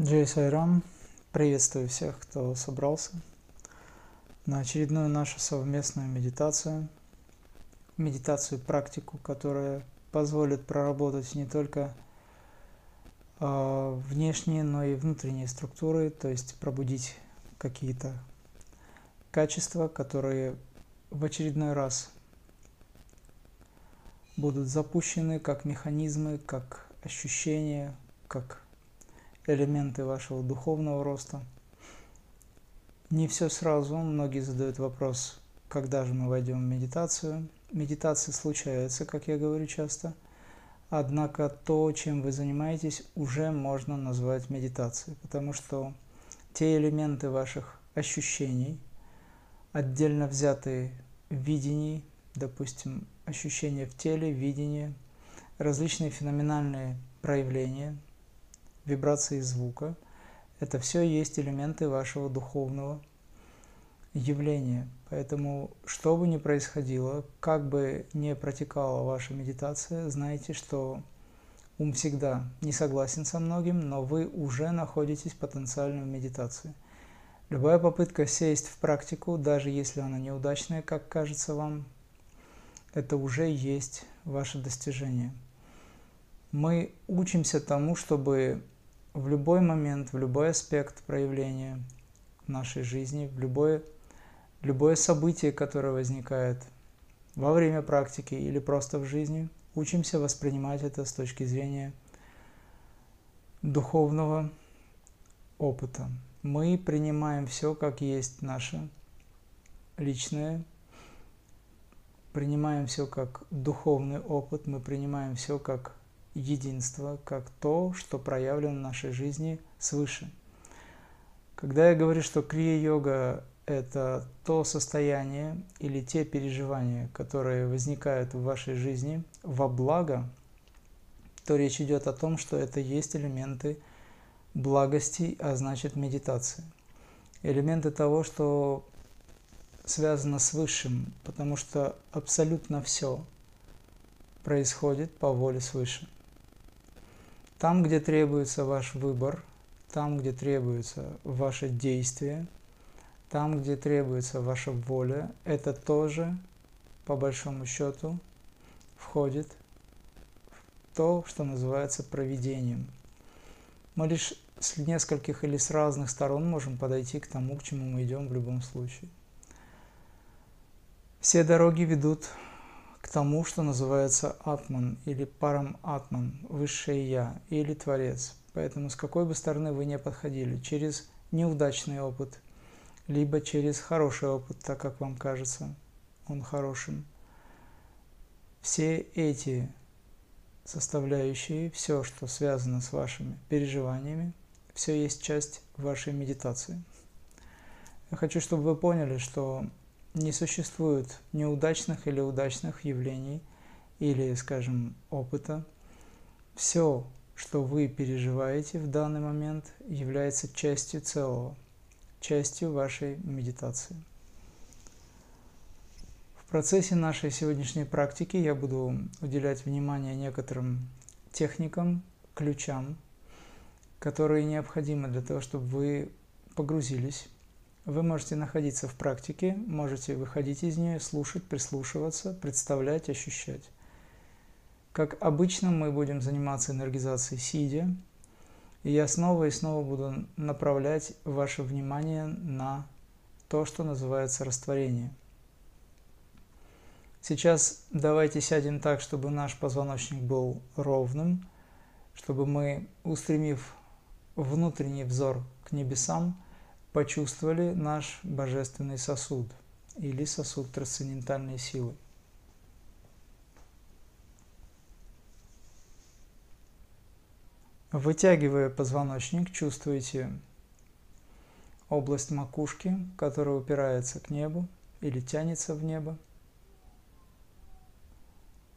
Джей Сайрам, приветствую всех, кто собрался на очередную нашу совместную медитацию, медитацию практику, которая позволит проработать не только э, внешние, но и внутренние структуры, то есть пробудить какие-то качества, которые в очередной раз будут запущены как механизмы, как ощущения, как элементы вашего духовного роста. Не все сразу. Многие задают вопрос, когда же мы войдем в медитацию. Медитация случается, как я говорю часто. Однако то, чем вы занимаетесь, уже можно назвать медитацией, потому что те элементы ваших ощущений, отдельно взятые видений, допустим, ощущения в теле, видение, различные феноменальные проявления – вибрации звука. Это все есть элементы вашего духовного явления. Поэтому, что бы ни происходило, как бы ни протекала ваша медитация, знайте, что ум всегда не согласен со многим, но вы уже находитесь потенциально в медитации. Любая попытка сесть в практику, даже если она неудачная, как кажется вам, это уже есть ваше достижение. Мы учимся тому, чтобы в любой момент, в любой аспект проявления нашей жизни, в любое, любое событие, которое возникает во время практики или просто в жизни, учимся воспринимать это с точки зрения духовного опыта. Мы принимаем все как есть наше личное, принимаем все как духовный опыт, мы принимаем все как единство как то, что проявлено в нашей жизни свыше. Когда я говорю, что крия-йога – это то состояние или те переживания, которые возникают в вашей жизни во благо, то речь идет о том, что это есть элементы благости, а значит медитации. Элементы того, что связано с Высшим, потому что абсолютно все происходит по воле свыше. Там, где требуется ваш выбор, там, где требуется ваше действие, там, где требуется ваша воля, это тоже, по большому счету, входит в то, что называется проведением. Мы лишь с нескольких или с разных сторон можем подойти к тому, к чему мы идем в любом случае. Все дороги ведут тому, что называется Атман или Парам Атман, Высшее Я или Творец. Поэтому с какой бы стороны вы не подходили, через неудачный опыт, либо через хороший опыт, так как вам кажется он хорошим, все эти составляющие, все, что связано с вашими переживаниями, все есть часть вашей медитации. Я хочу, чтобы вы поняли, что не существует неудачных или удачных явлений или, скажем, опыта. Все, что вы переживаете в данный момент, является частью целого, частью вашей медитации. В процессе нашей сегодняшней практики я буду уделять внимание некоторым техникам, ключам, которые необходимы для того, чтобы вы погрузились вы можете находиться в практике, можете выходить из нее, слушать, прислушиваться, представлять, ощущать. Как обычно мы будем заниматься энергизацией сидя, и я снова и снова буду направлять ваше внимание на то, что называется растворение. Сейчас давайте сядем так, чтобы наш позвоночник был ровным, чтобы мы, устремив внутренний взор к небесам, почувствовали наш божественный сосуд или сосуд трансцендентальной силы. Вытягивая позвоночник, чувствуете область макушки, которая упирается к небу или тянется в небо.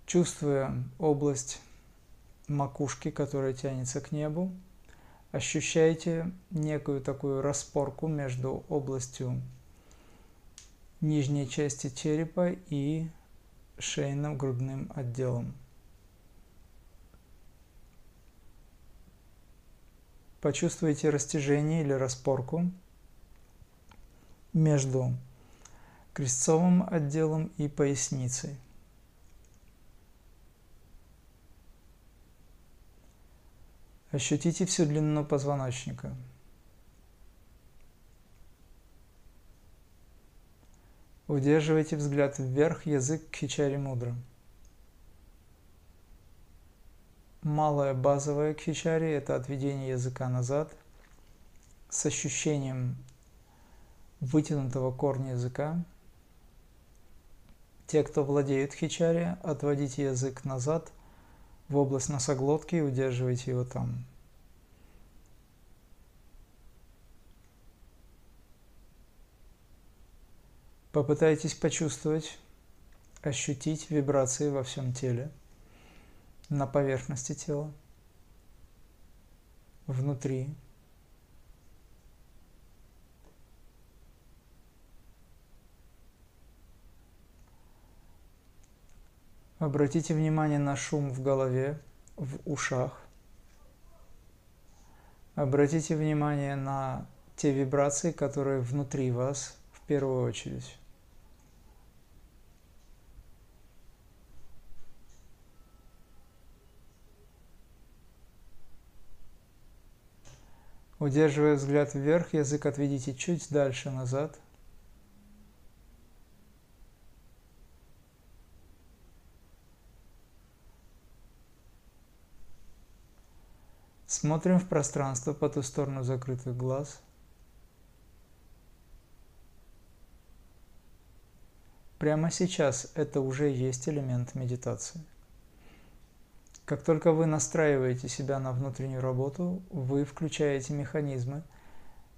Чувствуя область макушки, которая тянется к небу, ощущаете некую такую распорку между областью нижней части черепа и шейным грудным отделом. Почувствуйте растяжение или распорку между крестцовым отделом и поясницей. Ощутите всю длину позвоночника. Удерживайте взгляд вверх, язык кхичари мудра. Малая базовая кхичари – это отведение языка назад с ощущением вытянутого корня языка. Те, кто владеет хичари, отводите язык назад в область носоглотки и удерживайте его там. Попытайтесь почувствовать, ощутить вибрации во всем теле, на поверхности тела, внутри. Обратите внимание на шум в голове, в ушах. Обратите внимание на те вибрации, которые внутри вас в первую очередь. Удерживая взгляд вверх, язык отведите чуть дальше назад. Смотрим в пространство по ту сторону закрытых глаз. Прямо сейчас это уже есть элемент медитации. Как только вы настраиваете себя на внутреннюю работу, вы включаете механизмы,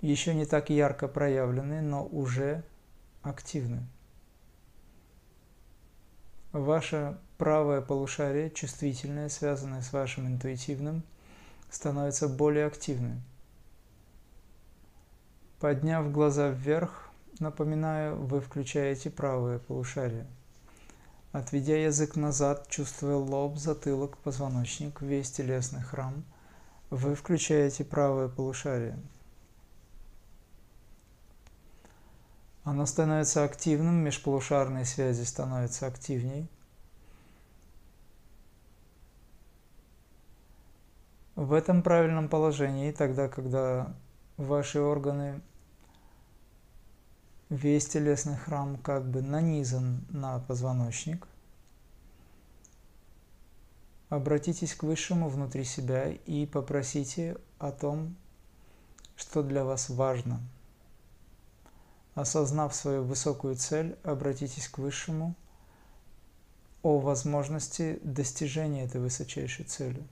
еще не так ярко проявленные, но уже активны. Ваше правое полушарие, чувствительное, связанное с вашим интуитивным, становится более активным. Подняв глаза вверх, напоминаю, вы включаете правое полушарие – Отведя язык назад, чувствуя лоб, затылок, позвоночник, весь телесный храм, вы включаете правое полушарие. Оно становится активным, межполушарные связи становятся активней. В этом правильном положении, тогда, когда ваши органы весь телесный храм как бы нанизан на позвоночник. Обратитесь к Высшему внутри себя и попросите о том, что для вас важно. Осознав свою высокую цель, обратитесь к Высшему о возможности достижения этой высочайшей цели.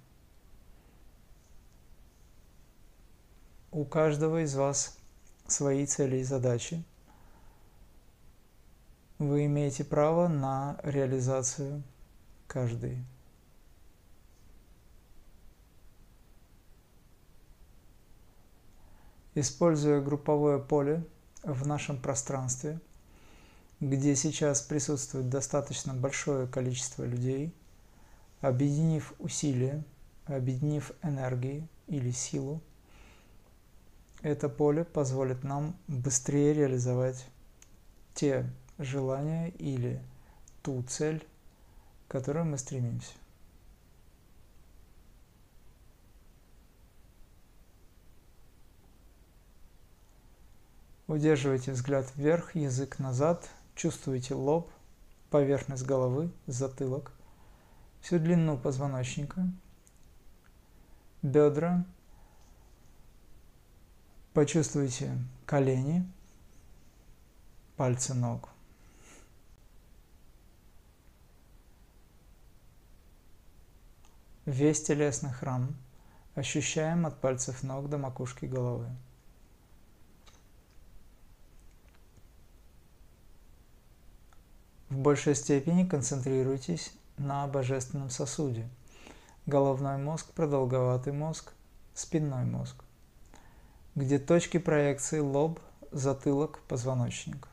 У каждого из вас свои цели и задачи – вы имеете право на реализацию каждой. Используя групповое поле в нашем пространстве, где сейчас присутствует достаточно большое количество людей, объединив усилия, объединив энергии или силу, это поле позволит нам быстрее реализовать те желание или ту цель, к которой мы стремимся. Удерживайте взгляд вверх, язык назад, чувствуйте лоб, поверхность головы, затылок, всю длину позвоночника, бедра, почувствуйте колени, пальцы ног. Весь телесный храм ощущаем от пальцев ног до макушки головы. В большей степени концентрируйтесь на божественном сосуде. Головной мозг, продолговатый мозг, спинной мозг, где точки проекции лоб, затылок, позвоночник.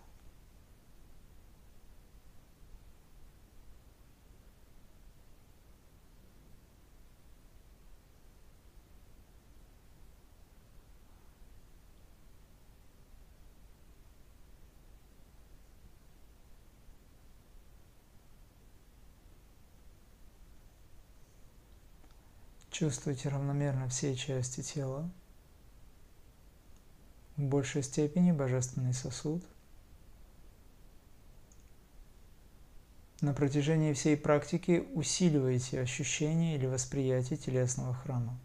Чувствуйте равномерно все части тела. В большей степени божественный сосуд. На протяжении всей практики усиливайте ощущение или восприятие телесного храма.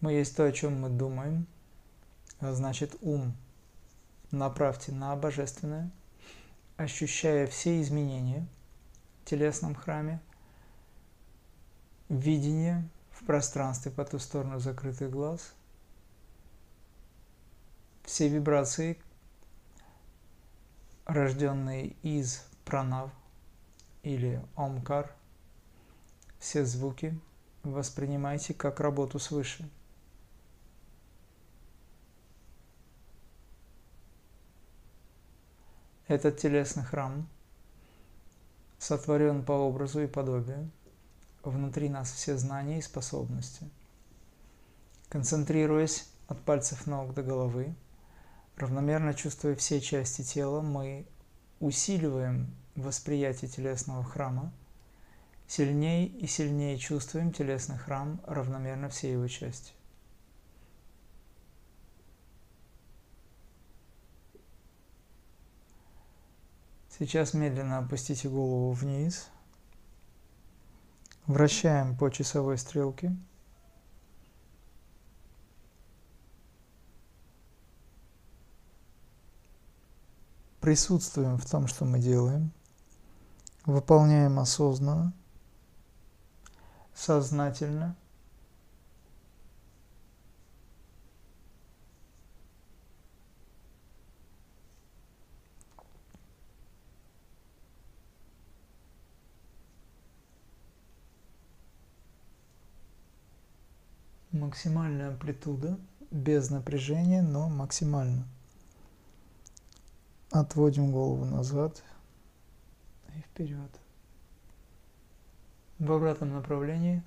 Мы есть то, о чем мы думаем, а значит ум. Направьте на божественное, ощущая все изменения в телесном храме, видение пространстве по ту сторону закрытых глаз, все вибрации, рожденные из пранав или омкар, все звуки воспринимайте как работу свыше – Этот телесный храм сотворен по образу и подобию. Внутри нас все знания и способности. Концентрируясь от пальцев ног до головы, равномерно чувствуя все части тела, мы усиливаем восприятие телесного храма, сильнее и сильнее чувствуем телесный храм равномерно все его части. Сейчас медленно опустите голову вниз. Вращаем по часовой стрелке. Присутствуем в том, что мы делаем. Выполняем осознанно, сознательно – максимальная амплитуда, без напряжения, но максимально. Отводим голову назад и вперед. В обратном направлении.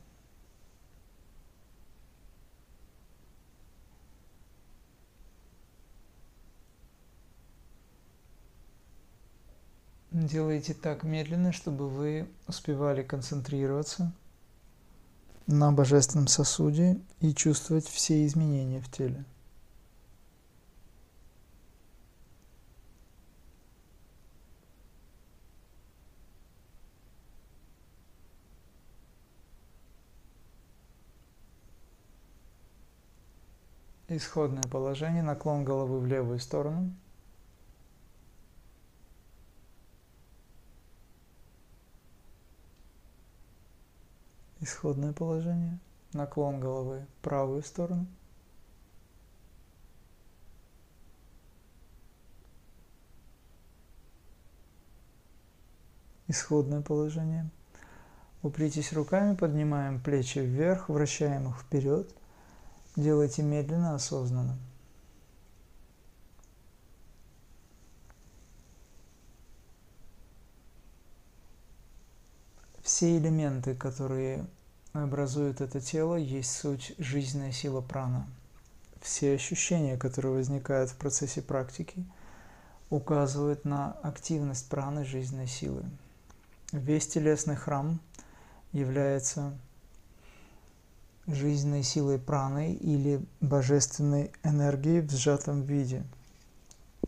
Делайте так медленно, чтобы вы успевали концентрироваться – на божественном сосуде и чувствовать все изменения в теле. Исходное положение, наклон головы в левую сторону – Исходное положение. Наклон головы в правую сторону. Исходное положение. Упритесь руками, поднимаем плечи вверх, вращаем их вперед. Делайте медленно, осознанно. Все элементы, которые образуют это тело, есть суть жизненная сила прана. Все ощущения, которые возникают в процессе практики, указывают на активность праны жизненной силы. Весь телесный храм является жизненной силой праны или божественной энергией в сжатом виде.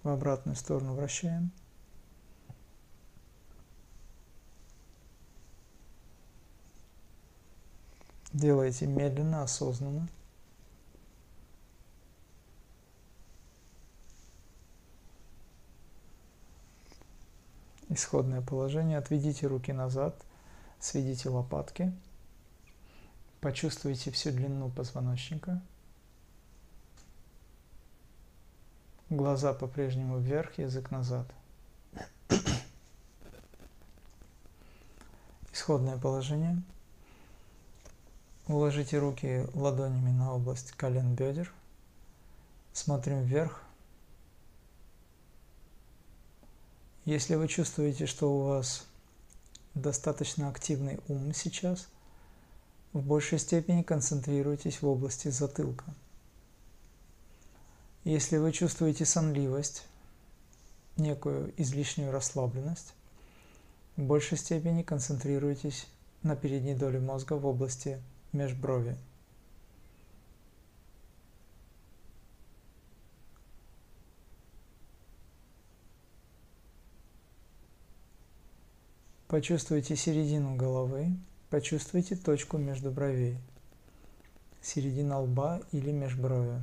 В обратную сторону вращаем – Делайте медленно, осознанно. Исходное положение. Отведите руки назад, сведите лопатки. Почувствуйте всю длину позвоночника. Глаза по-прежнему вверх, язык назад. Исходное положение – Уложите руки ладонями на область колен бедер. Смотрим вверх. Если вы чувствуете, что у вас достаточно активный ум сейчас, в большей степени концентрируйтесь в области затылка. Если вы чувствуете сонливость, некую излишнюю расслабленность, В большей степени концентрируйтесь на передней доле мозга в области межброви. Почувствуйте середину головы, почувствуйте точку между бровей, середина лба или межброви.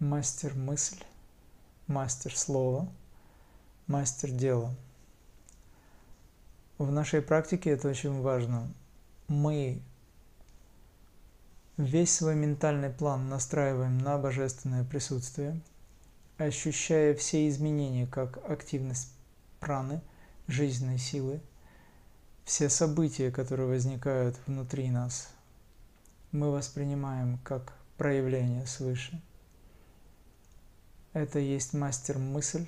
Мастер мысль, мастер слова, мастер дела. В нашей практике это очень важно. Мы весь свой ментальный план настраиваем на божественное присутствие, ощущая все изменения как активность праны, жизненной силы, все события, которые возникают внутри нас, мы воспринимаем как проявление свыше – это есть мастер-мысль,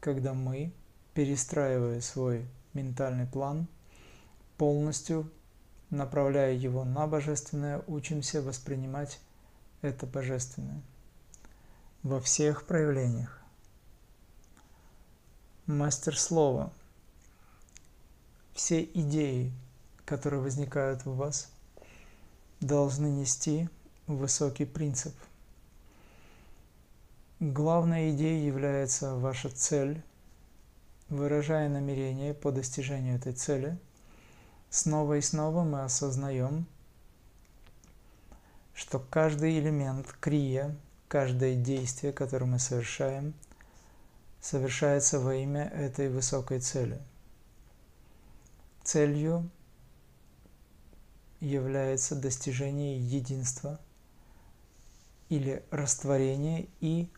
когда мы, перестраивая свой ментальный план, полностью направляя его на божественное, учимся воспринимать это божественное во всех проявлениях. Мастер слова. Все идеи, которые возникают в вас, должны нести высокий принцип – Главной идеей является ваша цель. Выражая намерение по достижению этой цели, снова и снова мы осознаем, что каждый элемент крия, каждое действие, которое мы совершаем, совершается во имя этой высокой цели. Целью является достижение единства или растворение и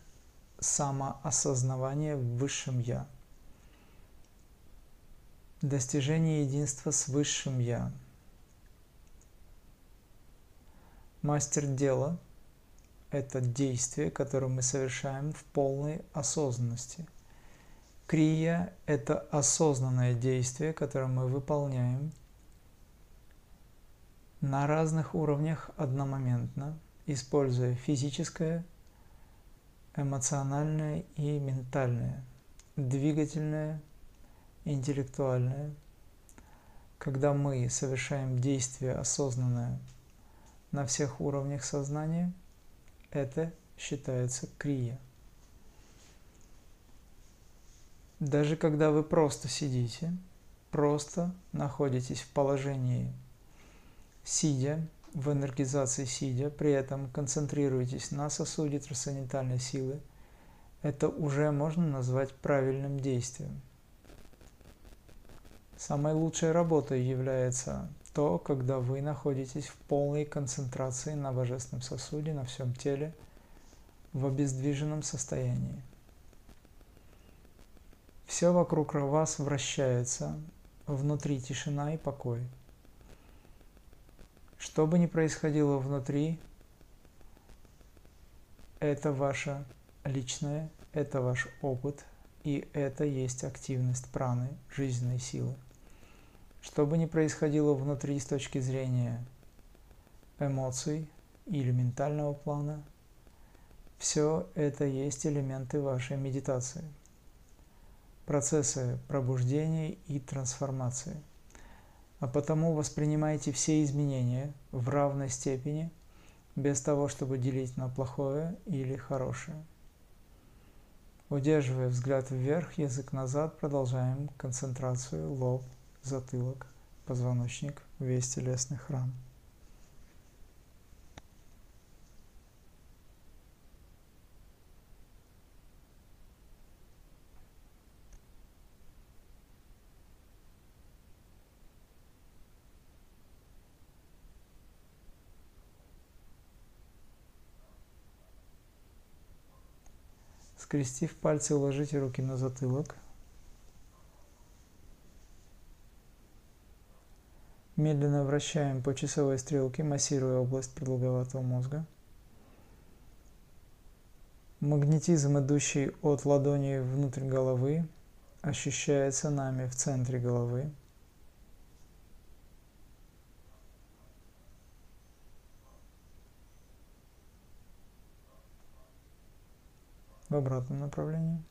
самоосознавание в Высшем Я. Достижение единства с Высшим Я. Мастер дела – это действие, которое мы совершаем в полной осознанности. Крия – это осознанное действие, которое мы выполняем на разных уровнях одномоментно, используя физическое, эмоциональное и ментальное, двигательное, интеллектуальное. Когда мы совершаем действие осознанное на всех уровнях сознания, это считается крия. Даже когда вы просто сидите, просто находитесь в положении сидя, в энергизации сидя, при этом концентрируйтесь на сосуде трансцендентальной силы, это уже можно назвать правильным действием. Самой лучшей работой является то, когда вы находитесь в полной концентрации на божественном сосуде, на всем теле, в обездвиженном состоянии. Все вокруг вас вращается, внутри тишина и покой – что бы ни происходило внутри, это ваше личное, это ваш опыт, и это есть активность праны, жизненной силы. Что бы ни происходило внутри с точки зрения эмоций или ментального плана, все это есть элементы вашей медитации, процессы пробуждения и трансформации – а потому воспринимайте все изменения в равной степени, без того, чтобы делить на плохое или хорошее. Удерживая взгляд вверх, язык назад, продолжаем концентрацию лоб, затылок, позвоночник, весь телесный храм. Скрестив пальцы, уложите руки на затылок. Медленно вращаем по часовой стрелке, массируя область продолговатого мозга. Магнетизм, идущий от ладони внутрь головы, ощущается нами в центре головы. В обратном направлении.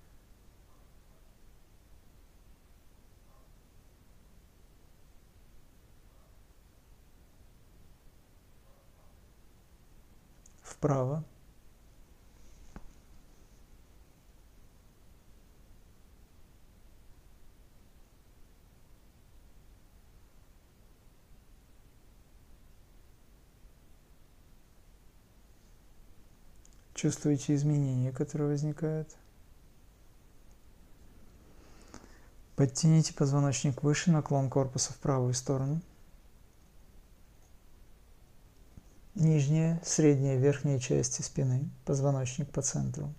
Вправо. Чувствуете изменения, которые возникают. Подтяните позвоночник выше, наклон корпуса в правую сторону. Нижняя, средняя, верхняя части спины, позвоночник по центру.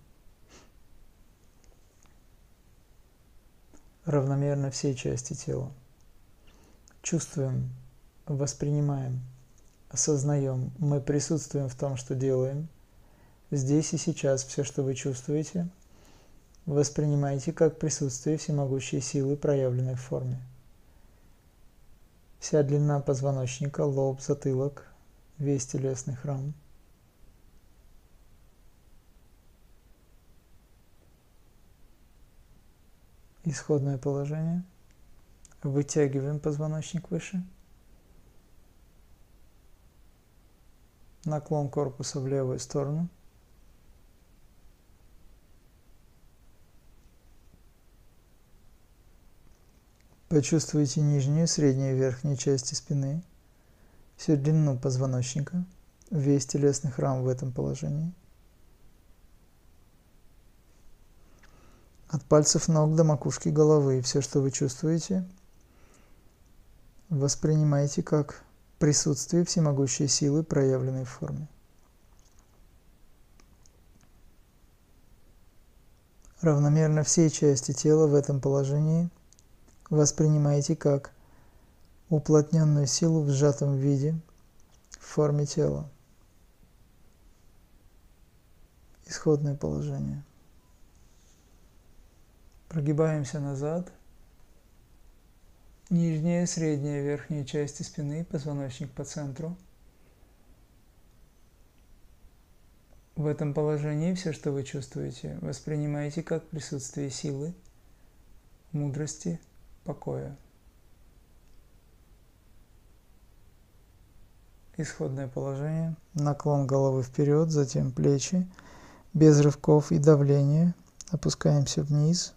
Равномерно все части тела. Чувствуем, воспринимаем, осознаем, мы присутствуем в том, что делаем – Здесь и сейчас все, что вы чувствуете, воспринимайте как присутствие всемогущей силы, проявленной в форме. Вся длина позвоночника, лоб, затылок, весь телесный храм. Исходное положение. Вытягиваем позвоночник выше. Наклон корпуса в левую сторону – Почувствуйте нижнюю, среднюю и верхнюю части спины, всю длину позвоночника, весь телесный храм в этом положении. От пальцев ног до макушки головы все, что вы чувствуете, воспринимайте как присутствие всемогущей силы, проявленной в форме. Равномерно все части тела в этом положении – воспринимаете как уплотненную силу в сжатом виде в форме тела. Исходное положение. Прогибаемся назад. Нижняя, средняя, верхняя части спины, позвоночник по центру. В этом положении все, что вы чувствуете, воспринимаете как присутствие силы, мудрости – покоя. Исходное положение. Наклон головы вперед, затем плечи. Без рывков и давления. Опускаемся вниз.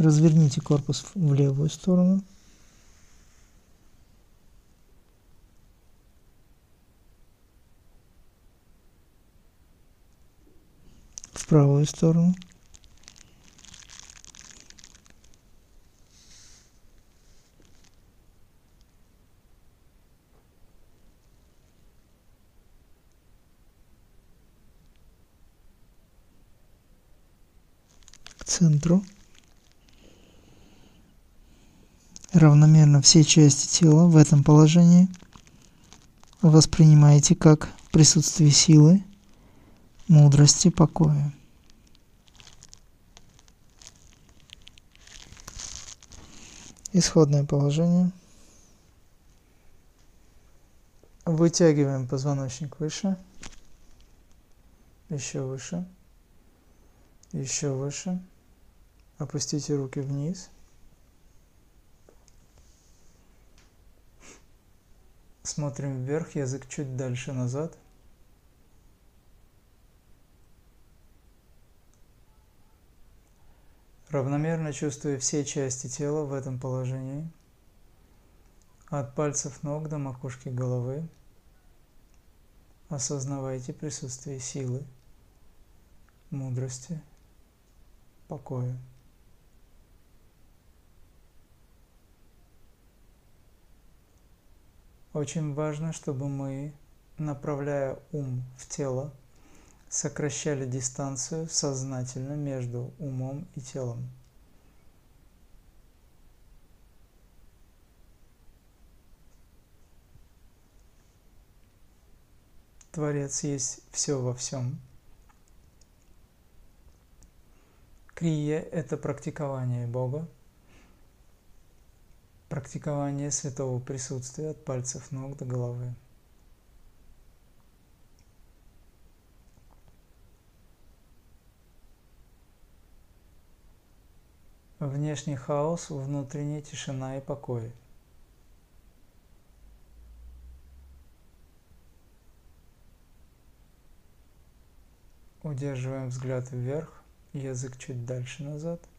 Разверните корпус в левую сторону. В правую сторону. К центру равномерно все части тела в этом положении воспринимаете как присутствие силы, мудрости, покоя. Исходное положение. Вытягиваем позвоночник выше, еще выше, еще выше. Опустите руки вниз – Смотрим вверх, язык чуть дальше назад. Равномерно чувствуя все части тела в этом положении. От пальцев ног до макушки головы. Осознавайте присутствие силы, мудрости, покоя. Очень важно, чтобы мы, направляя ум в тело, сокращали дистанцию сознательно между умом и телом. Творец есть все во всем. Крия – это практикование Бога, практикование святого присутствия от пальцев ног до головы. Внешний хаос, внутренняя тишина и покой. Удерживаем взгляд вверх, язык чуть дальше назад.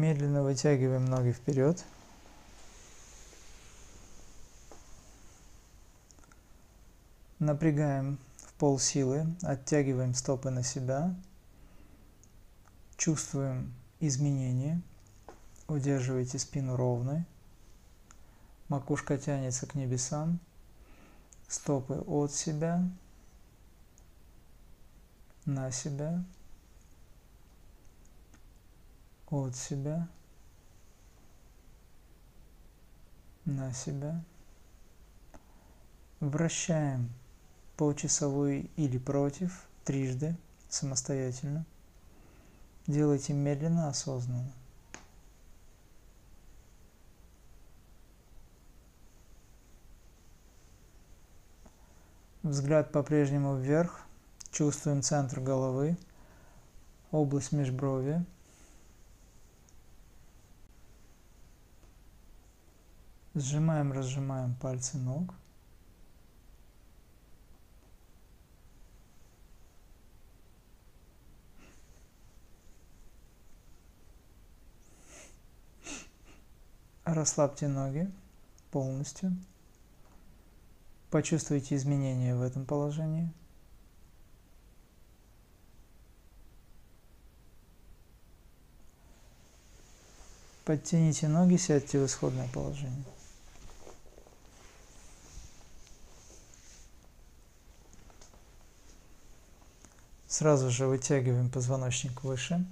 Медленно вытягиваем ноги вперед. Напрягаем в пол силы, оттягиваем стопы на себя. Чувствуем изменения. Удерживайте спину ровной. Макушка тянется к небесам. Стопы от себя, на себя от себя на себя. Вращаем полчасовой или против трижды самостоятельно. Делайте медленно, осознанно. Взгляд по-прежнему вверх. Чувствуем центр головы, область межброви. Сжимаем, разжимаем пальцы ног. Расслабьте ноги полностью. Почувствуйте изменения в этом положении. Подтяните ноги, сядьте в исходное положение. Сразу же вытягиваем позвоночник выше.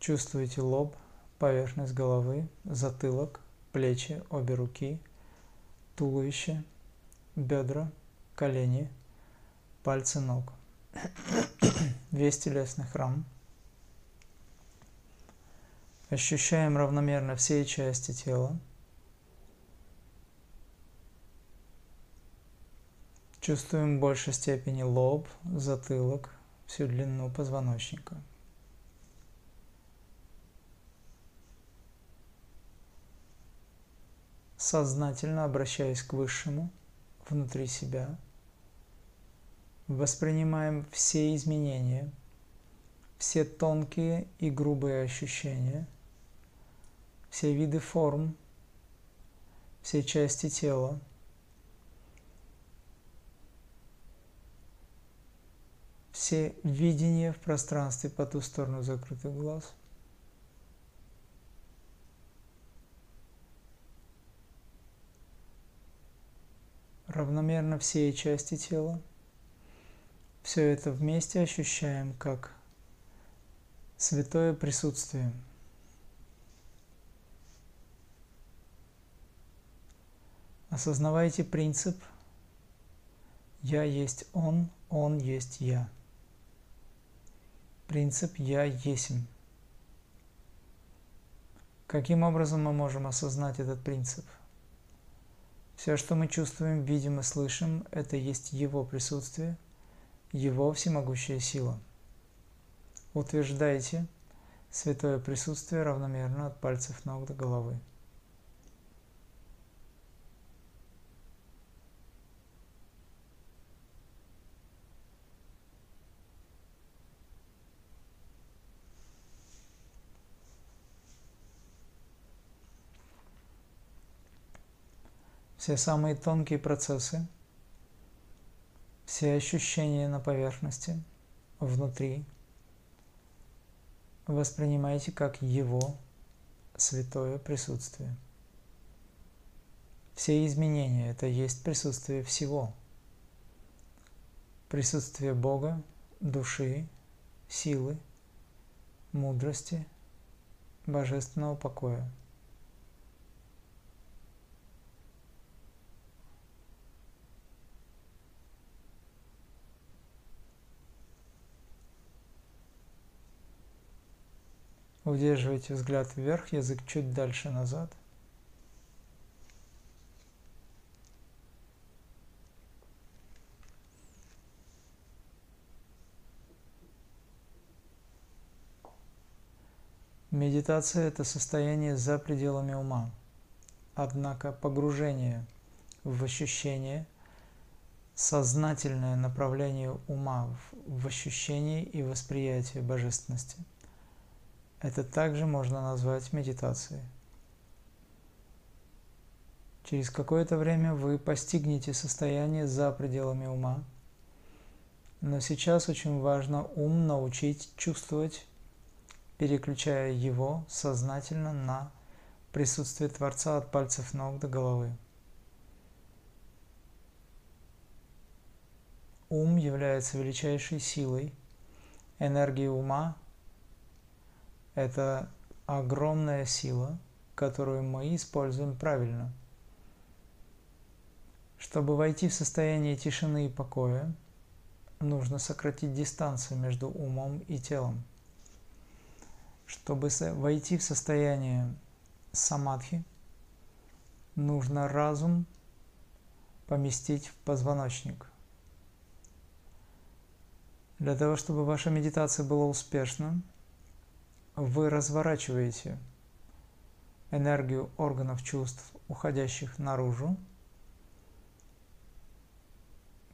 Чувствуете лоб, поверхность головы, затылок, плечи, обе руки, туловище, бедра, колени, пальцы ног. Весь телесный храм. Ощущаем равномерно все части тела. Чувствуем в большей степени лоб, затылок, всю длину позвоночника. Сознательно обращаясь к Высшему внутри себя, воспринимаем все изменения, все тонкие и грубые ощущения, все виды форм, все части тела – все видения в пространстве по ту сторону закрытых глаз. Равномерно все части тела. Все это вместе ощущаем как святое присутствие. Осознавайте принцип «Я есть Он, Он есть Я». Принцип «Я есмь». Каким образом мы можем осознать этот принцип? Все, что мы чувствуем, видим и слышим, это есть Его присутствие, Его всемогущая сила. Утверждайте святое присутствие равномерно от пальцев ног до головы. Все самые тонкие процессы, все ощущения на поверхности, внутри, воспринимайте как Его святое присутствие. Все изменения – это есть присутствие всего. Присутствие Бога, души, силы, мудрости, божественного покоя – Удерживайте взгляд вверх, язык чуть дальше назад. Медитация – это состояние за пределами ума. Однако погружение в ощущение, сознательное направление ума в ощущение и восприятие божественности – это также можно назвать медитацией. Через какое-то время вы постигнете состояние за пределами ума, но сейчас очень важно ум научить чувствовать, переключая его сознательно на присутствие Творца от пальцев ног до головы. Ум является величайшей силой, энергия ума это огромная сила, которую мы используем правильно. Чтобы войти в состояние тишины и покоя, нужно сократить дистанцию между умом и телом. Чтобы войти в состояние самадхи, нужно разум поместить в позвоночник. Для того, чтобы ваша медитация была успешна, вы разворачиваете энергию органов чувств, уходящих наружу,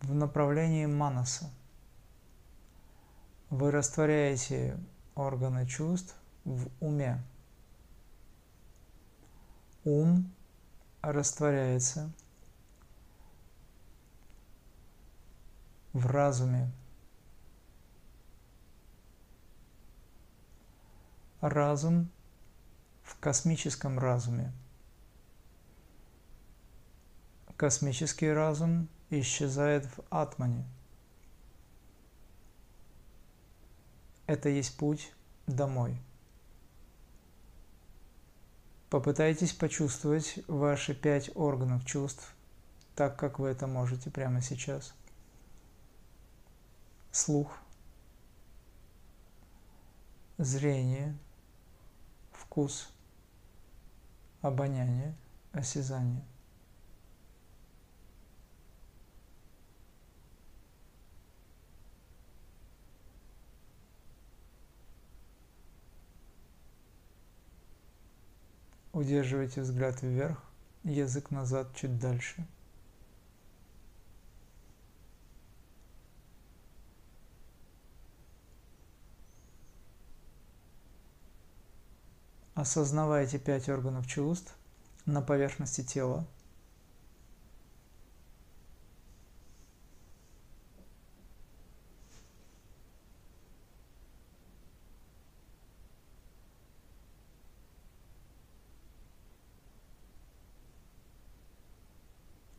в направлении манаса. Вы растворяете органы чувств в уме. Ум растворяется в разуме. Разум в космическом разуме. Космический разум исчезает в атмане. Это есть путь домой. Попытайтесь почувствовать ваши пять органов чувств, так как вы это можете прямо сейчас. Слух, зрение – вкус, обоняние, осязание. Удерживайте взгляд вверх, язык назад чуть дальше – Осознавайте пять органов чувств на поверхности тела.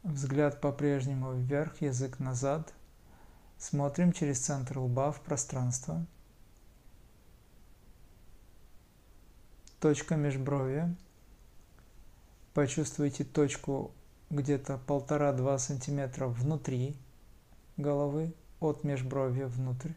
Взгляд по-прежнему вверх, язык назад. Смотрим через центр лба в пространство. Точка межбровья. Почувствуйте точку где-то полтора-два сантиметра внутри головы, от межбровья внутрь.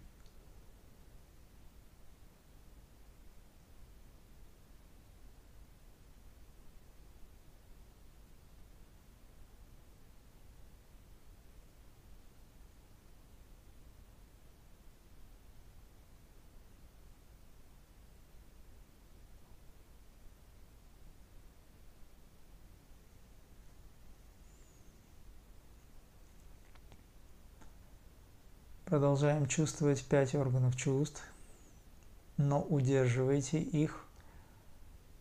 Продолжаем чувствовать пять органов чувств, но удерживайте их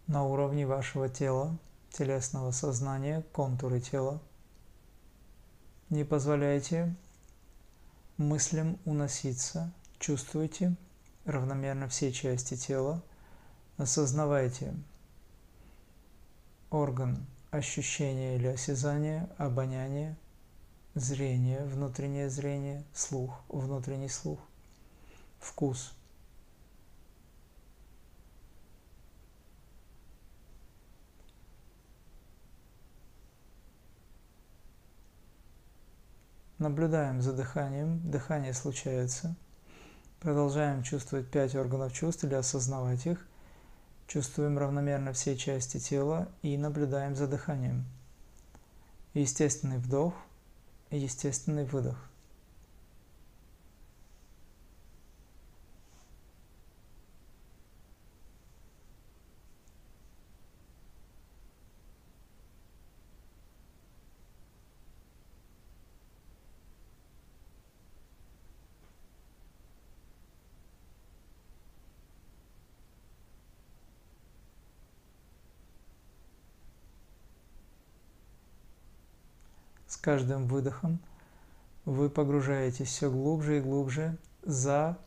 на уровне вашего тела, телесного сознания, контуры тела, Не позволяйте мыслям уноситься. Чувствуйте равномерно все части тела. Осознавайте орган ощущения или осязания, обоняние, зрение, внутреннее зрение, слух, внутренний слух, вкус – Наблюдаем за дыханием. Дыхание случается. Продолжаем чувствовать пять органов чувств или осознавать их. Чувствуем равномерно все части тела и наблюдаем за дыханием. Естественный вдох, естественный выдох. Каждым выдохом. Вы погружаетесь все глубже и глубже за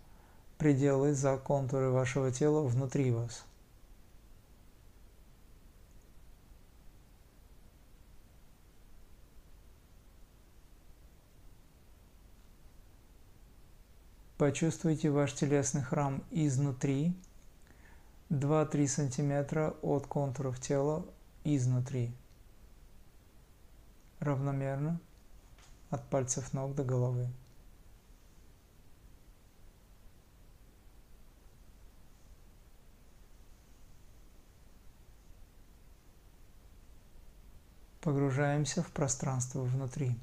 пределы, за контуры вашего тела внутри вас. Почувствуйте ваш телесный храм изнутри, 2-3 сантиметра от контуров тела изнутри равномерно от пальцев ног до головы. Погружаемся в пространство внутри.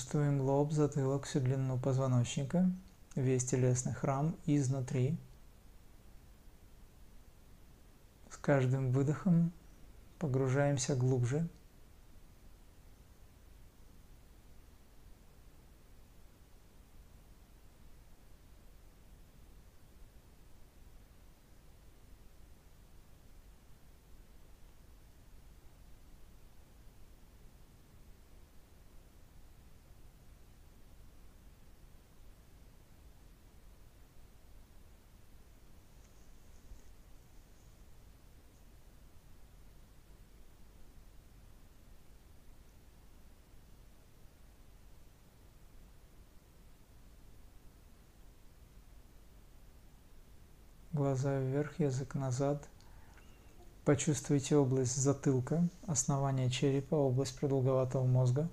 Чувствуем лоб, затылок, всю длину позвоночника, весь телесный храм изнутри. С каждым выдохом погружаемся глубже – глаза вверх, язык назад. Почувствуйте область затылка, основание черепа, область продолговатого мозга.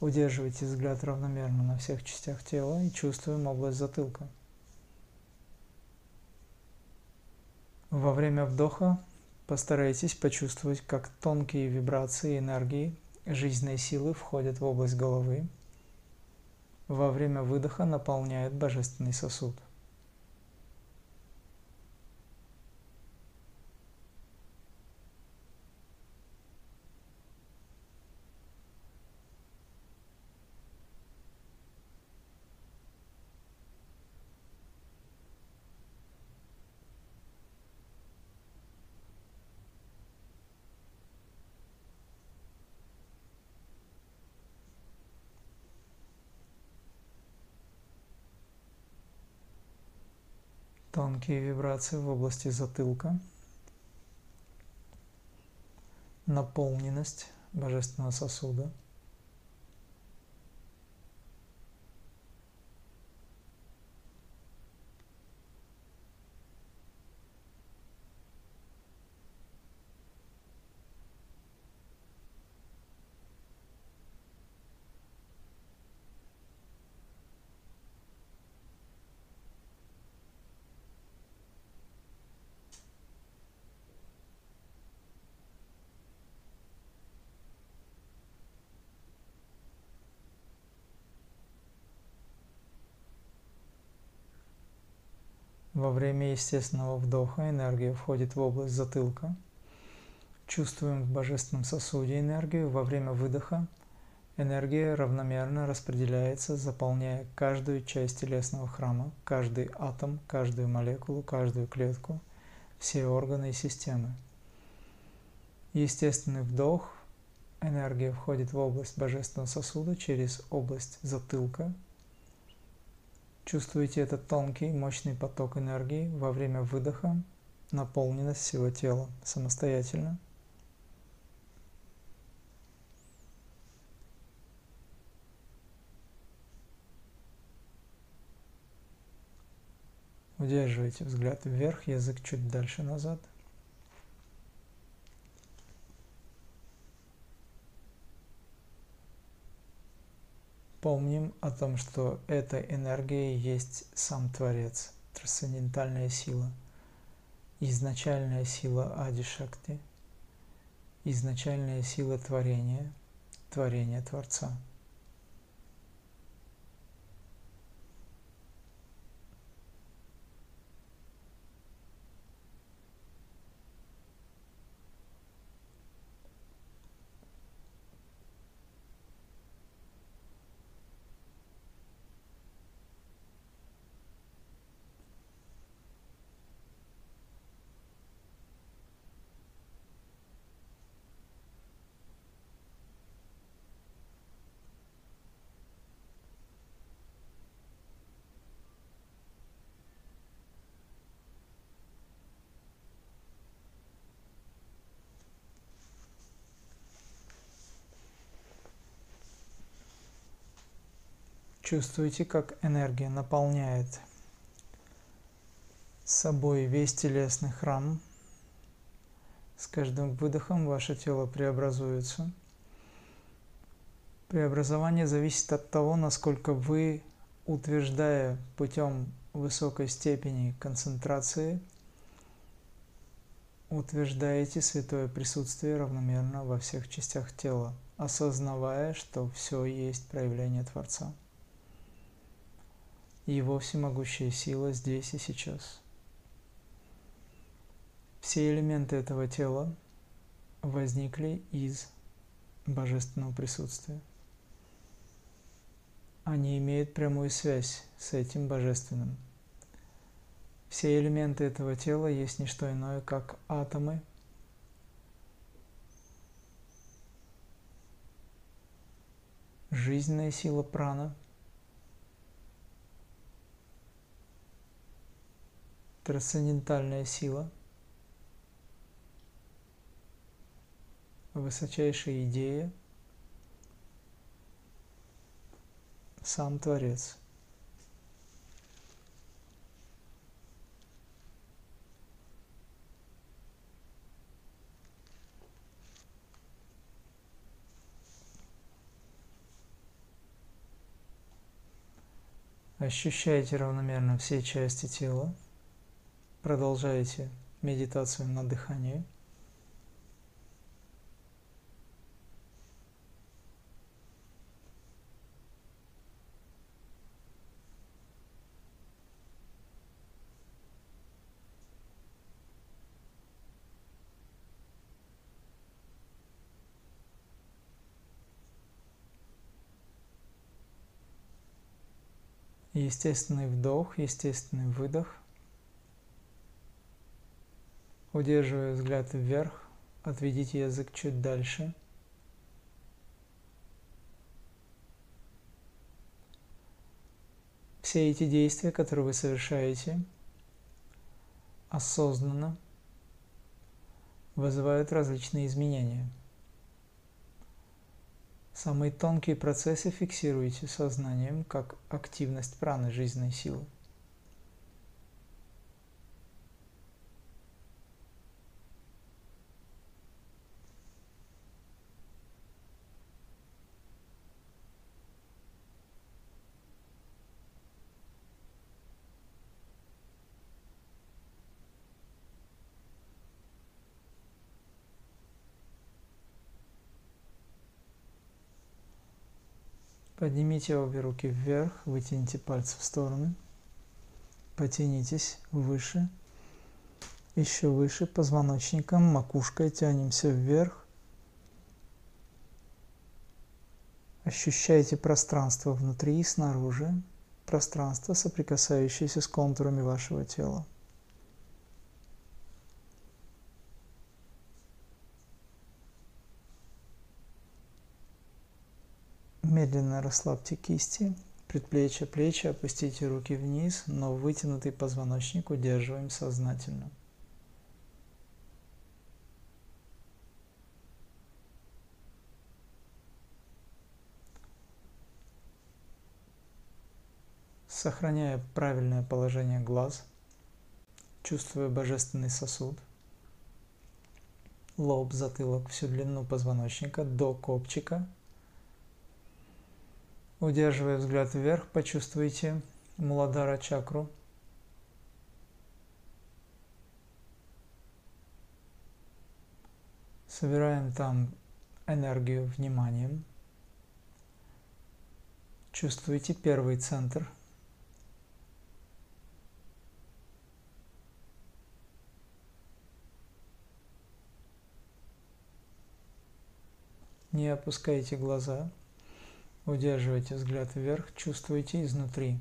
Удерживайте взгляд равномерно на всех частях тела и чувствуем область затылка. Во время вдоха постарайтесь почувствовать, как тонкие вибрации энергии, жизненной силы входят в область головы. Во время выдоха наполняют божественный сосуд. Тонкие вибрации в области затылка, наполненность божественного сосуда – Во время естественного вдоха энергия входит в область затылка, Чувствуем в божественном сосуде энергию. Во время выдоха энергия равномерно распределяется, заполняя каждую часть телесного храма, каждый атом, каждую молекулу, каждую клетку, все органы и системы. Естественный вдох. Энергия входит в область божественного сосуда через область затылка. Чувствуете этот тонкий, мощный поток энергии во время выдоха, наполненность всего тела самостоятельно – Удерживайте взгляд вверх, язык чуть дальше назад. Помним о том, что эта энергия есть сам Творец, трансцендентальная сила, изначальная сила Ади-Шакти, изначальная сила творения, творения Творца – Чувствуете, как энергия наполняет собой весь телесный храм. С каждым выдохом ваше тело преобразуется. Преобразование зависит от того, насколько вы, утверждая путем высокой степени концентрации, утверждаете святое присутствие равномерно во всех частях тела, осознавая, что все есть проявление Творца и Его всемогущая сила здесь и сейчас. Все элементы этого тела возникли из божественного присутствия. Они имеют прямую связь с этим божественным. Все элементы этого тела есть не что иное, как атомы, жизненная сила прана – трансцендентальная сила, высочайшая идея, сам Творец. Ощущайте равномерно все части тела. Продолжаете медитацию на дыхании. Естественный вдох, естественный выдох – Удерживая взгляд вверх, отведите язык чуть дальше. Все эти действия, которые вы совершаете, осознанно вызывают различные изменения. Самые тонкие процессы фиксируйте сознанием как активность праны жизненной силы. Поднимите обе руки вверх, вытяните пальцы в стороны, потянитесь выше Еще выше позвоночником, макушкой тянемся вверх. Ощущайте пространство внутри и снаружи, пространство, соприкасающееся с контурами вашего тела. Медленно расслабьте кисти, предплечья, плечи, опустите руки вниз, но вытянутый позвоночник удерживаем сознательно. Сохраняя правильное положение глаз, чувствуя божественный сосуд, лоб, затылок, всю длину позвоночника до копчика – Удерживая взгляд вверх, почувствуйте Муладара чакру. Собираем там энергию вниманием. Чувствуете первый центр. Не опускайте глаза. Удерживайте взгляд вверх, чувствуйте изнутри.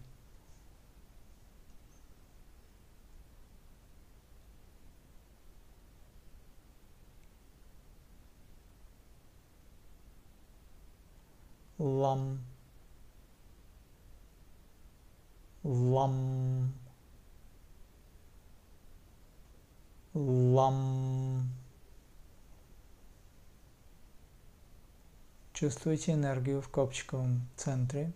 Лам. Лам. Лам. Чувствуйте энергию в копчиковом центре.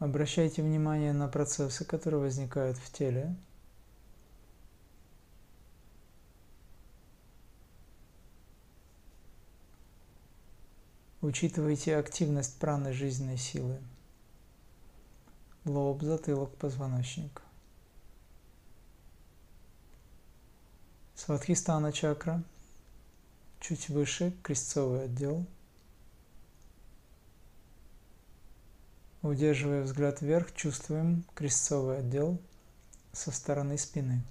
Обращайте внимание на процессы, которые возникают в теле. Учитывайте активность праны жизненной силы. Лоб, затылок, позвоночник. Сватхистана чакра, чуть выше, крестцовый отдел. Удерживая взгляд вверх, чувствуем крестцовый отдел со стороны спины.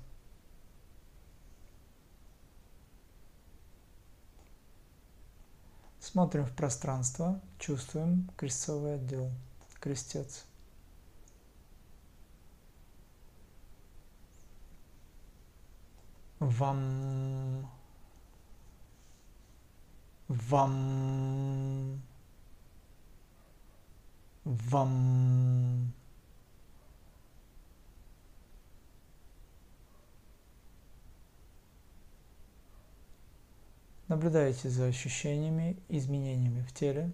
Смотрим в пространство, чувствуем крестцовый отдел, крестец. Вам, вам, вам. Наблюдайте за ощущениями, изменениями в теле.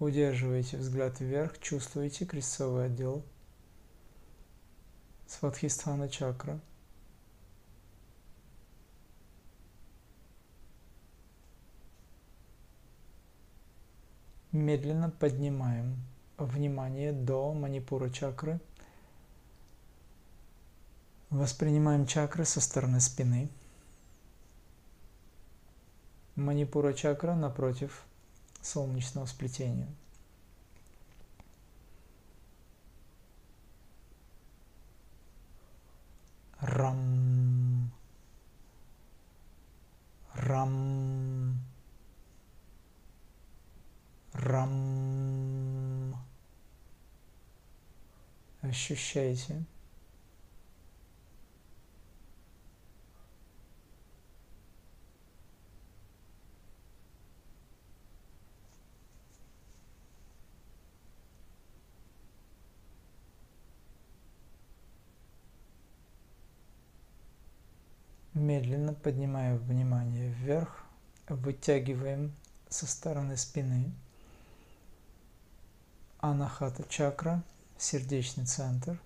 Удерживайте взгляд вверх, чувствуете крестцовый отдел Сватхистхана чакра. Медленно поднимаем внимание до манипура чакры. Воспринимаем чакры со стороны спины. Манипура чакра напротив солнечного сплетения. Рам, рам, рам. Ощущайте. Медленно поднимаем внимание вверх, вытягиваем со стороны спины. Анахата чакра, сердечный центр.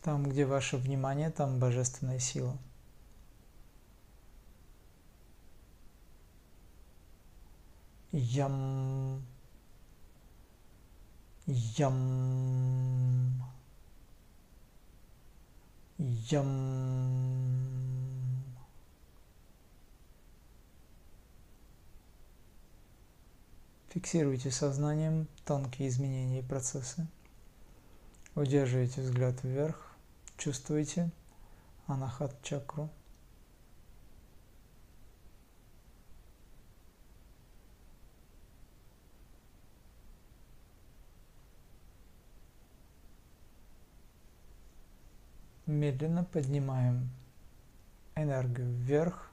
Там, где ваше внимание, там божественная сила. Ям. Ям. Ям. Фиксируйте сознанием тонкие изменения и процессы. Удерживайте взгляд вверх. Чувствуйте анахат чакру. Медленно поднимаем энергию вверх,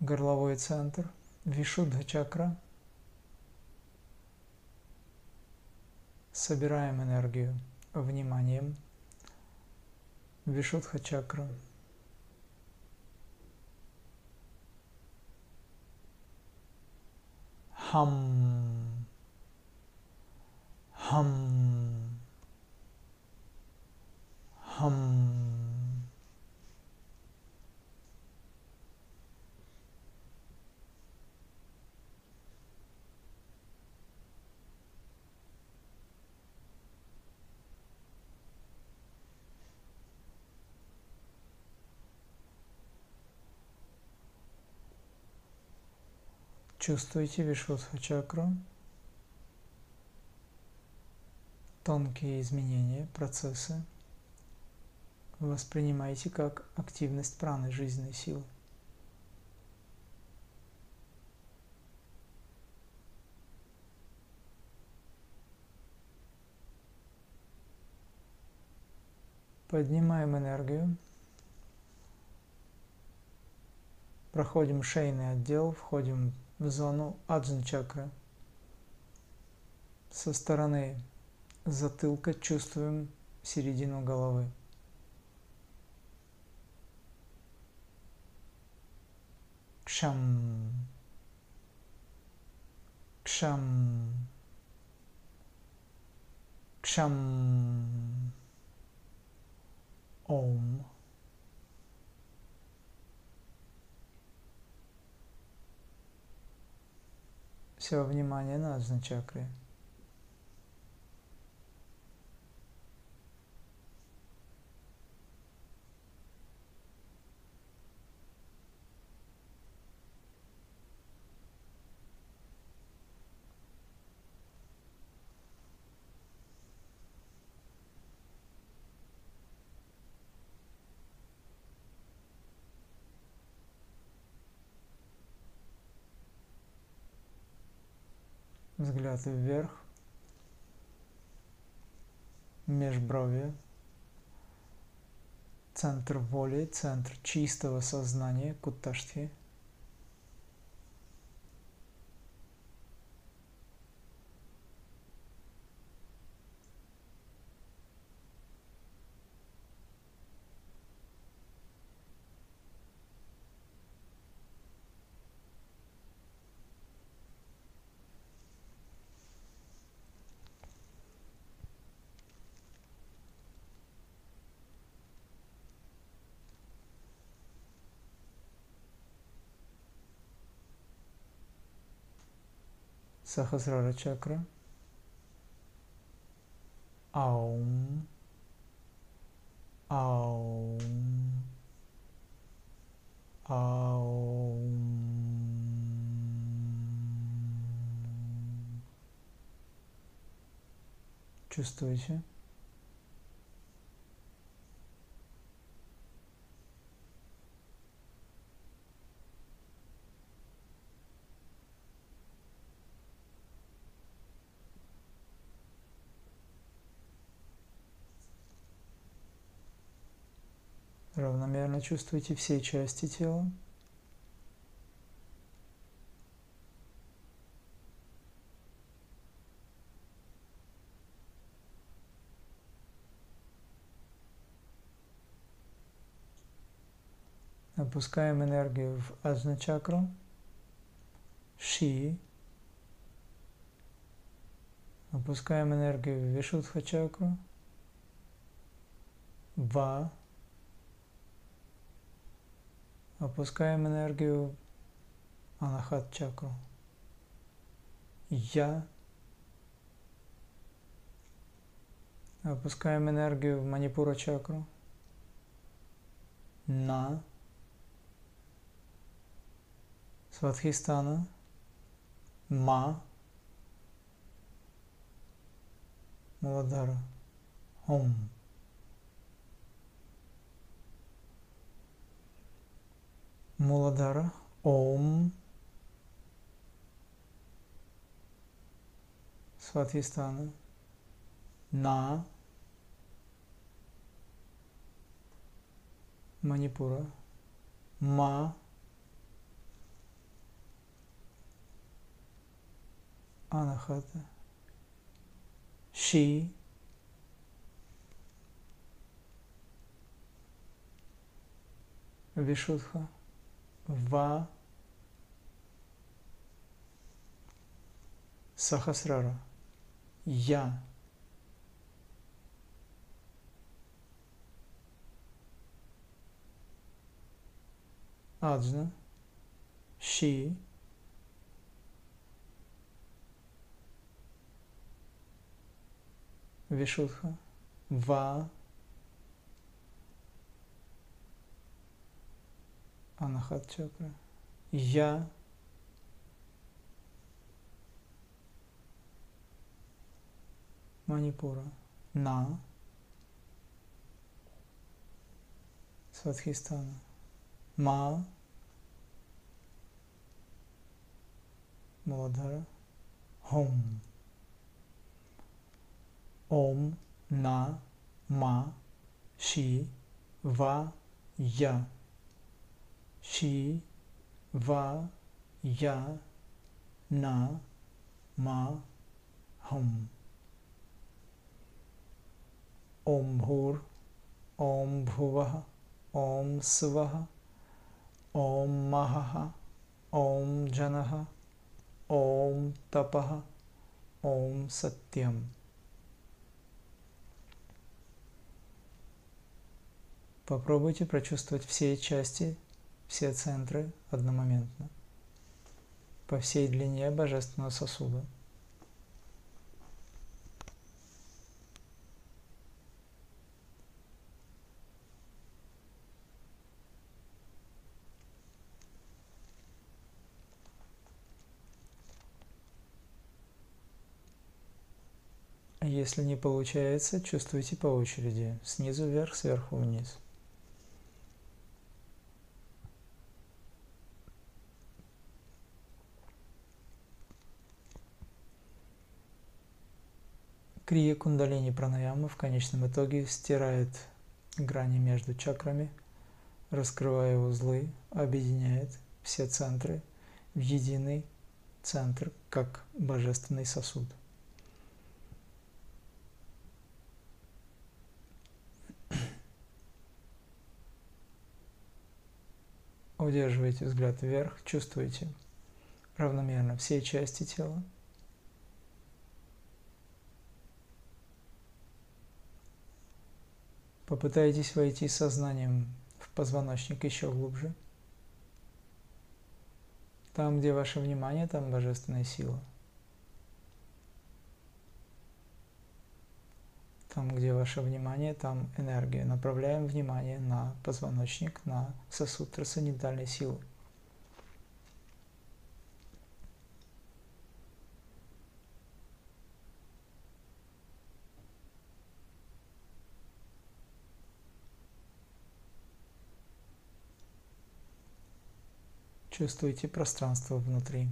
горловой центр, вишудха чакра. Собираем энергию вниманием. Вишудха чакра. Хам. Хам. Хам. Чувствуйте Вишудха чакру, тонкие изменения, процессы. Воспринимайте как активность праны, жизненной силы. Поднимаем энергию. Проходим шейный отдел, входим в зону аджн чакры. Со стороны затылка чувствуем середину головы. Кшам. Кшам. Кшам. Ом. все внимание на аджна-чакре. Взгляд вверх, межброви, центр воли, центр чистого сознания, кутташтхи – Сахасрара чакра. Аум. Аум. Аум. Чувствуете? Чувствуйте все части тела. Опускаем энергию в аджна чакру, ши. Опускаем энергию в вишудха чакру, ва. Опускаем энергию Анахат чакру. Я. Опускаем энергию в Манипура чакру. На. Сватхистана. Ма. Муладхара. Ом. Муладхара. Ом. Сватхистана. На. Манипура. Ма. Анахата. Ши. Вишудха. Ва. Сахасрара. Я. Аджна. Ши. Вишудха. Ва. Анахат чакра. Я. Манипура. На. Сватхистана. Ма. Муладхара. Хом. Ом, На, Ма, Ши, Ва, Я. Ши, Ва, Я, На, Ма, Хом. Ом Бхур, Ом Бхувах, Ом Свах, Ом Махах, Ом Джанах, Ом Тапах, Ом Сатьям. Попробуйте прочувствовать все части, все центры одномоментно по всей длине божественного сосуда. Если не получается, чувствуйте по очереди, снизу вверх, сверху вниз. Крия кундалини пранаямы в конечном итоге стирает грани между чакрами, раскрывая узлы, объединяет все центры в единый центр, как божественный сосуд. Удерживайте взгляд вверх, чувствуйте равномерно все части тела. Попытайтесь войти сознанием в позвоночник еще глубже. Там, где ваше внимание, там божественная сила. Там, где ваше внимание, там энергия. Направляем внимание на позвоночник, на сосуд трансцендентальной силы. Чувствуйте пространство внутри.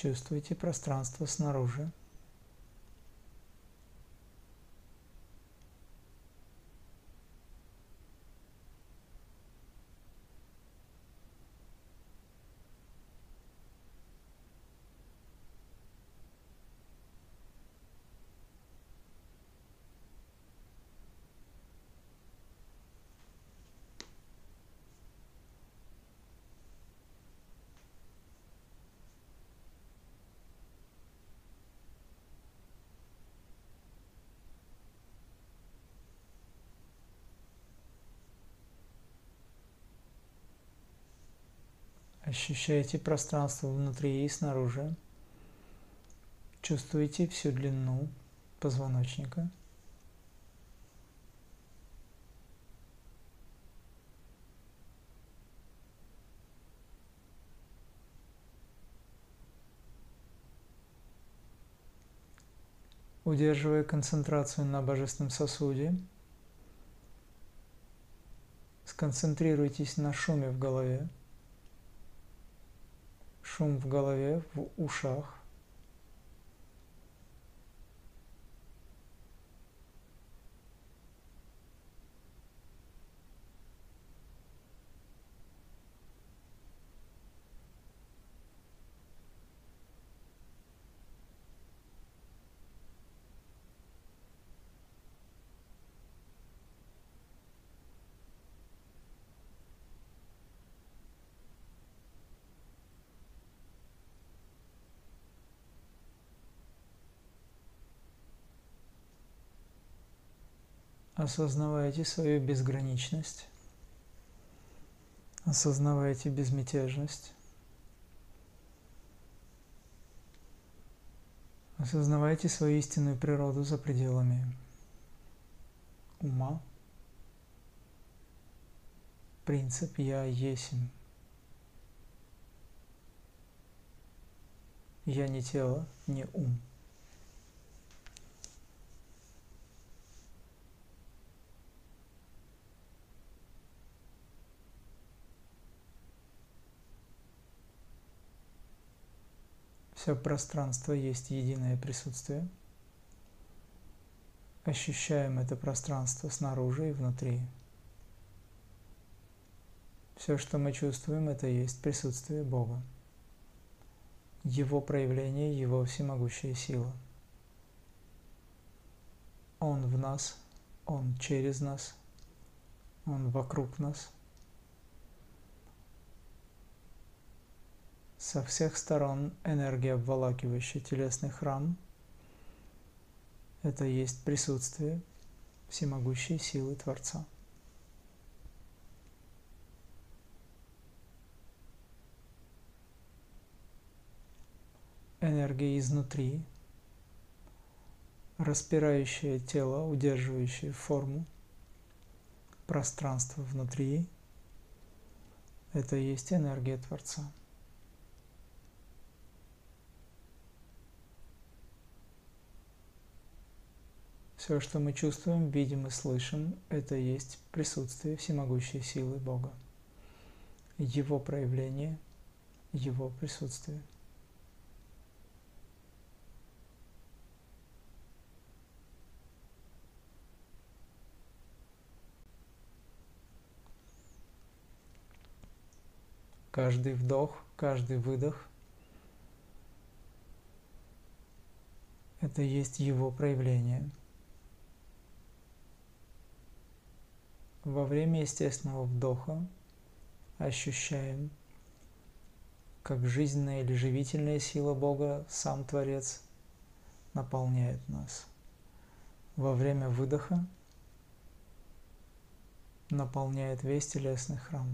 Чувствуйте пространство снаружи. Ощущайте пространство внутри и снаружи. Чувствуете всю длину позвоночника. Удерживая концентрацию на божественном сосуде, сконцентрируйтесь на шуме в голове шум в голове, в ушах. Осознавайте свою безграничность, осознавайте безмятежность, осознавайте свою истинную природу за пределами ума, принцип «Я есмь». Я не тело, не ум. Все пространство есть единое присутствие. Ощущаем это пространство снаружи и внутри. Все, что мы чувствуем, это есть присутствие Бога. Его проявление, Его всемогущая сила. Он в нас, Он через нас, Он вокруг нас – со всех сторон энергия, обволакивающая телесный храм, это есть присутствие всемогущей силы Творца. Энергия изнутри, распирающая тело, удерживающая форму, пространство внутри, это и есть энергия Творца. Все, что мы чувствуем, видим и слышим, это есть присутствие всемогущей силы Бога. Его проявление, Его присутствие. Каждый вдох, каждый выдох – это есть Его проявление – Во время естественного вдоха ощущаем, как жизненная или живительная сила Бога, сам Творец, наполняет нас. Во время выдоха наполняет весь телесный храм.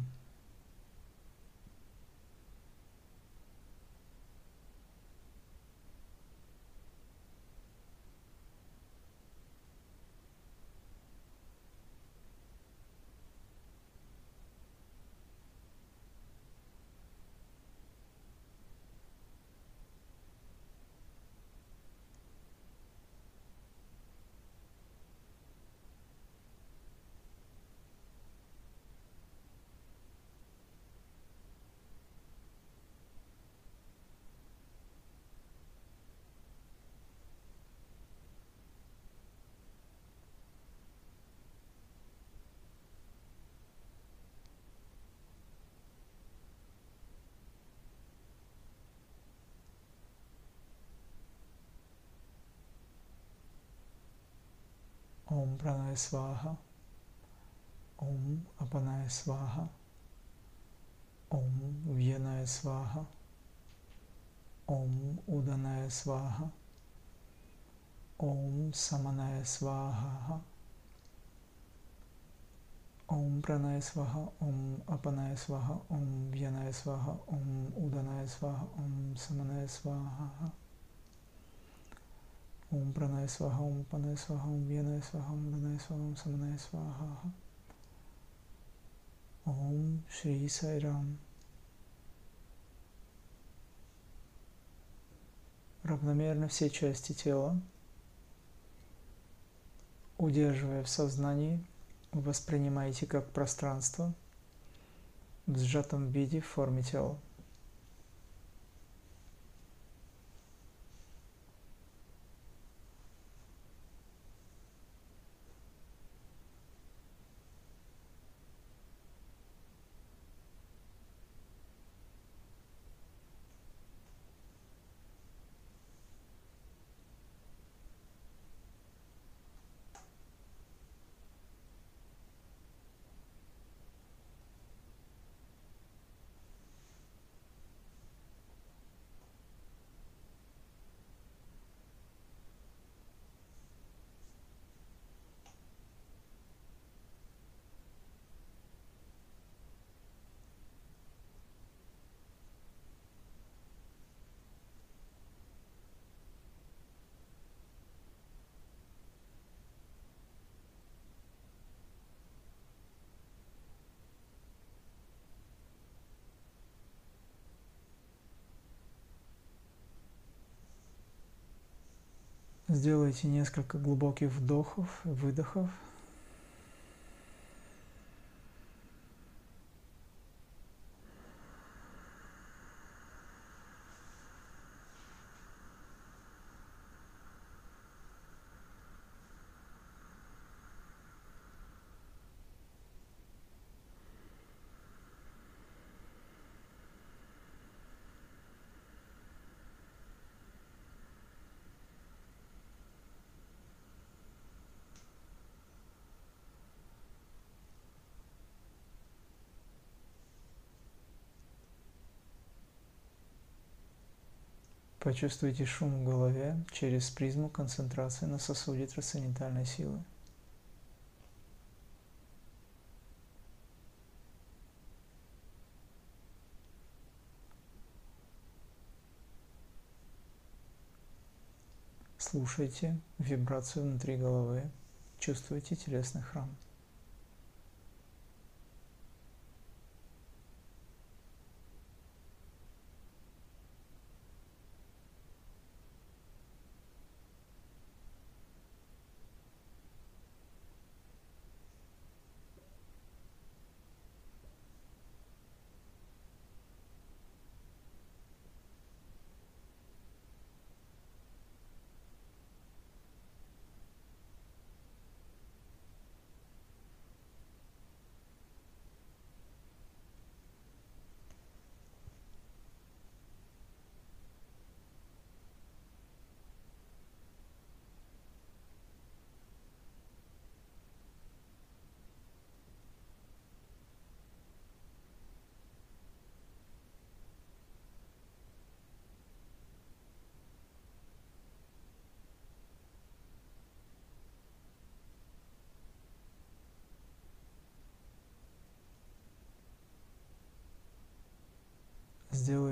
ओम प्रणय स्वाहा ओम अपनय स्वाहा ओम व्यनय स्वाहा ओम उदनय स्वाहा ओम समनय स्वाहा ओम प्रणय स्वाहा ओम अपनय स्वाहा ओम व्यनय स्वाहा ओम उदनय स्वाहा ओम समनय स्वाहा Om Pranaya Swaha, Om Apanaya Swaha, Om Vyanaya Swaha, Om Udanaya Swaha, Om Samanaya Swaha. Om Shri Sai Ram. Равномерно все части тела, удерживая в сознании – воспринимаете как пространство в сжатом виде в форме тела. Сделайте несколько глубоких вдохов выдохов. Почувствуйте шум в голове через призму концентрации на сосуде трансцендентальной силы. Слушайте вибрацию внутри головы, чувствуйте телесный храм.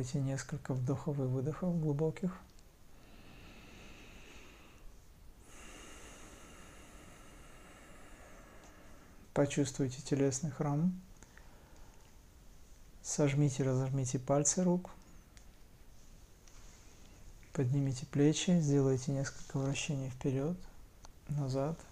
Сделайте несколько вдохов и выдохов глубоких. Почувствуйте телесный храм. Сожмите, разожмите пальцы рук. Поднимите плечи, сделайте несколько вращений вперед, назад –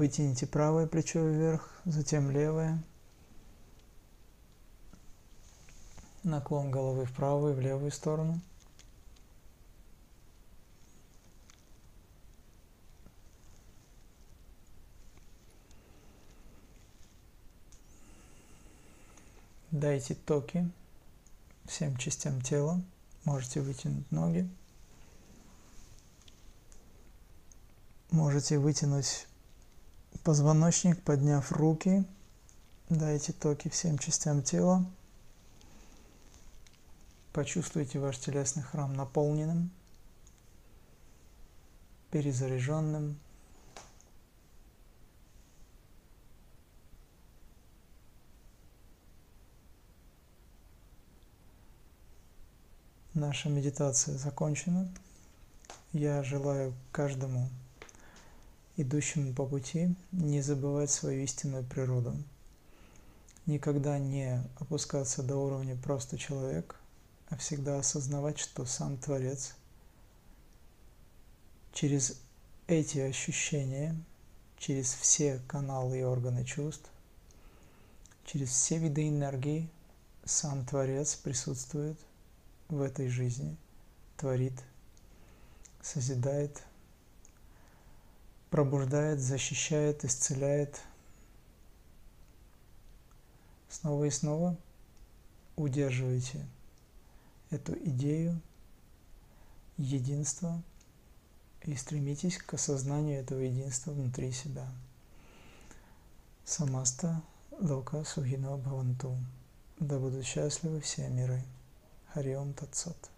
Вытяните правое плечо вверх, затем левое. Наклон головы в правую и в левую сторону. Дайте токи всем частям тела. Можете вытянуть ноги. Можете вытянуть позвоночник, подняв руки, дайте токи всем частям тела. Почувствуйте ваш телесный храм наполненным, перезаряженным. Наша медитация закончена. Я желаю каждому идущему по пути не забывать свою истинную природу. Никогда не опускаться до уровня просто человек, а всегда осознавать, что сам Творец через эти ощущения, через все каналы и органы чувств, через все виды энергии сам Творец присутствует в этой жизни, творит, созидает, пробуждает, защищает, исцеляет. Снова и снова удерживайте эту идею единства и стремитесь к осознанию этого единства внутри себя. Самаста Лока Сухино Бхаванту. Да будут счастливы все миры. Хариом Татсат.